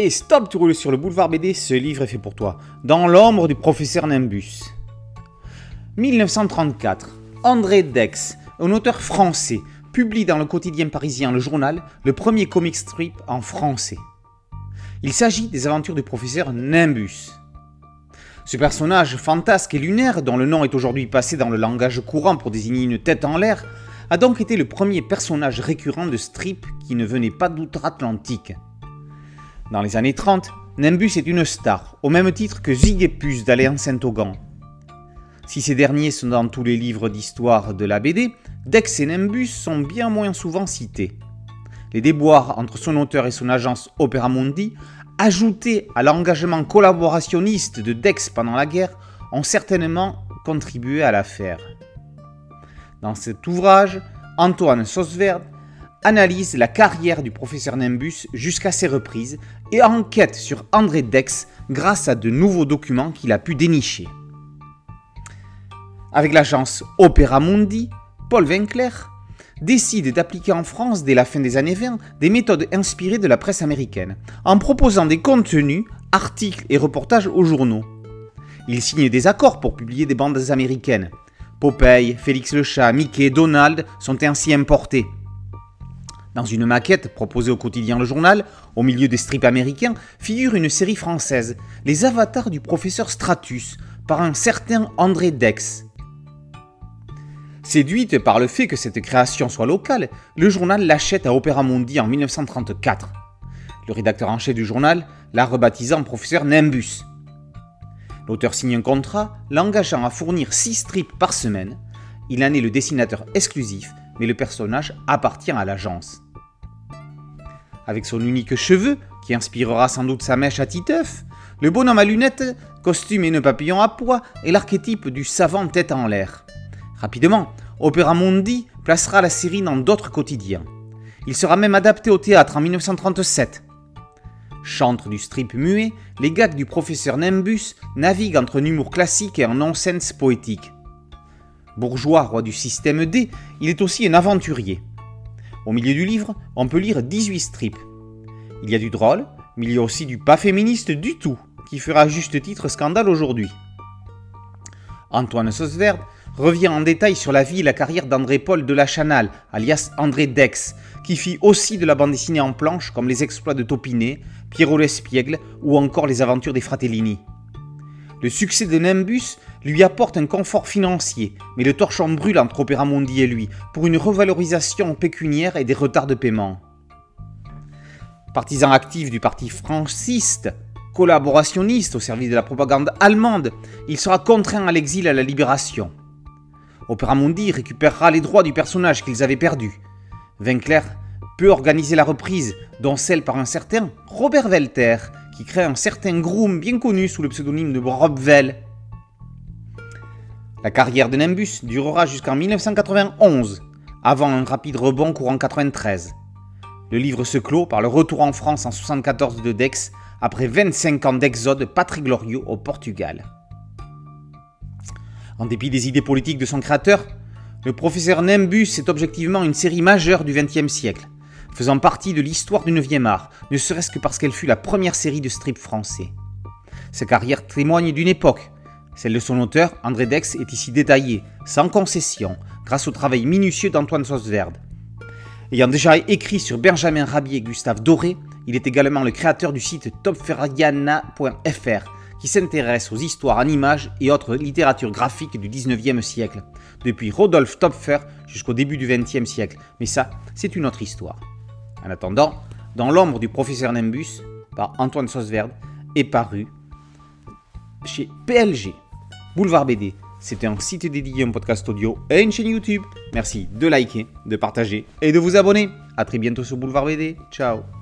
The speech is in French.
Et stop, tu roules sur le boulevard BD, ce livre est fait pour toi. Dans l'ombre du professeur Nimbus. 1934. André Dex, un auteur français, publie dans le quotidien parisien Le Journal le premier comic strip en français. Il s'agit des aventures du professeur Nimbus. Ce personnage fantasque et lunaire, dont le nom est aujourd'hui passé dans le langage courant pour désigner une tête en l'air, a donc été le premier personnage récurrent de strip qui ne venait pas d'outre-Atlantique. Dans les années 30, Nimbus est une star, au même titre que Zig et Saint-Augan. Si ces derniers sont dans tous les livres d'histoire de la BD, Dex et Nimbus sont bien moins souvent cités. Les déboires entre son auteur et son agence Opera Mundi, ajoutés à l'engagement collaborationniste de Dex pendant la guerre, ont certainement contribué à l'affaire. Dans cet ouvrage, Antoine Sausverde analyse la carrière du professeur Nimbus jusqu'à ses reprises et enquête sur André Dex grâce à de nouveaux documents qu'il a pu dénicher. Avec l'agence Opera Mundi, Paul Winkler décide d'appliquer en France dès la fin des années 20 des méthodes inspirées de la presse américaine, en proposant des contenus, articles et reportages aux journaux. Il signe des accords pour publier des bandes américaines. Popeye, Félix le chat, Mickey, Donald sont ainsi importés. Dans une maquette proposée au quotidien Le Journal, au milieu des strips américains, figure une série française, Les avatars du professeur Stratus, par un certain André Dex. Séduite par le fait que cette création soit locale, le journal l'achète à Opéra Mundi en 1934. Le rédacteur en chef du journal l'a rebaptisé en professeur Nimbus. L'auteur signe un contrat l'engageant à fournir 6 strips par semaine. Il en est le dessinateur exclusif, mais le personnage appartient à l'agence avec son unique cheveu, qui inspirera sans doute sa mèche à Titeuf, le bonhomme à lunettes, costume et nœud papillon à pois est l'archétype du savant tête en l'air. Rapidement, Opera Mundi placera la série dans d'autres quotidiens. Il sera même adapté au théâtre en 1937. Chantre du strip muet, les gags du professeur Nimbus naviguent entre un humour classique et un nonsense poétique. Bourgeois, roi du système D, il est aussi un aventurier. Au milieu du livre, on peut lire 18 strips. Il y a du drôle, mais il y a aussi du pas féministe du tout, qui fera à juste titre scandale aujourd'hui. Antoine Sausverde revient en détail sur la vie et la carrière d'André-Paul de alias André Dex, qui fit aussi de la bande dessinée en planche comme les exploits de Topinet, Pierrot l'Espiègle ou encore les aventures des Fratellini. Le succès de Nimbus lui apporte un confort financier, mais le torchon brûle entre Opéra Mundi et lui pour une revalorisation pécuniaire et des retards de paiement. Partisan actif du parti franciste, collaborationniste au service de la propagande allemande, il sera contraint à l'exil à la libération. Opéra Mundi récupérera les droits du personnage qu'ils avaient perdu. Winkler peut organiser la reprise, dont celle par un certain Robert Welter, qui crée un certain groom bien connu sous le pseudonyme de Robvel. La carrière de Nimbus durera jusqu'en 1991, avant un rapide rebond courant 93. Le livre se clôt par le retour en France en 74 de Dex, après 25 ans d'exode pas très glorieux au Portugal. En dépit des idées politiques de son créateur, le professeur Nimbus est objectivement une série majeure du XXe siècle faisant partie de l'histoire du 9e art, ne serait-ce que parce qu'elle fut la première série de strip français. Sa carrière témoigne d'une époque. Celle de son auteur, André Dex, est ici détaillée, sans concession, grâce au travail minutieux d'Antoine Sausverde. Ayant déjà écrit sur Benjamin Rabier et Gustave Doré, il est également le créateur du site topferriana.fr, qui s'intéresse aux histoires en images et autres littératures graphiques du 19e siècle, depuis Rodolphe Topfer jusqu'au début du 20e siècle. Mais ça, c'est une autre histoire. En attendant, Dans l'ombre du professeur Nimbus, par Antoine Sausverde, est paru chez PLG. Boulevard BD, c'était un site dédié, un podcast audio et une chaîne YouTube. Merci de liker, de partager et de vous abonner. A très bientôt sur Boulevard BD. Ciao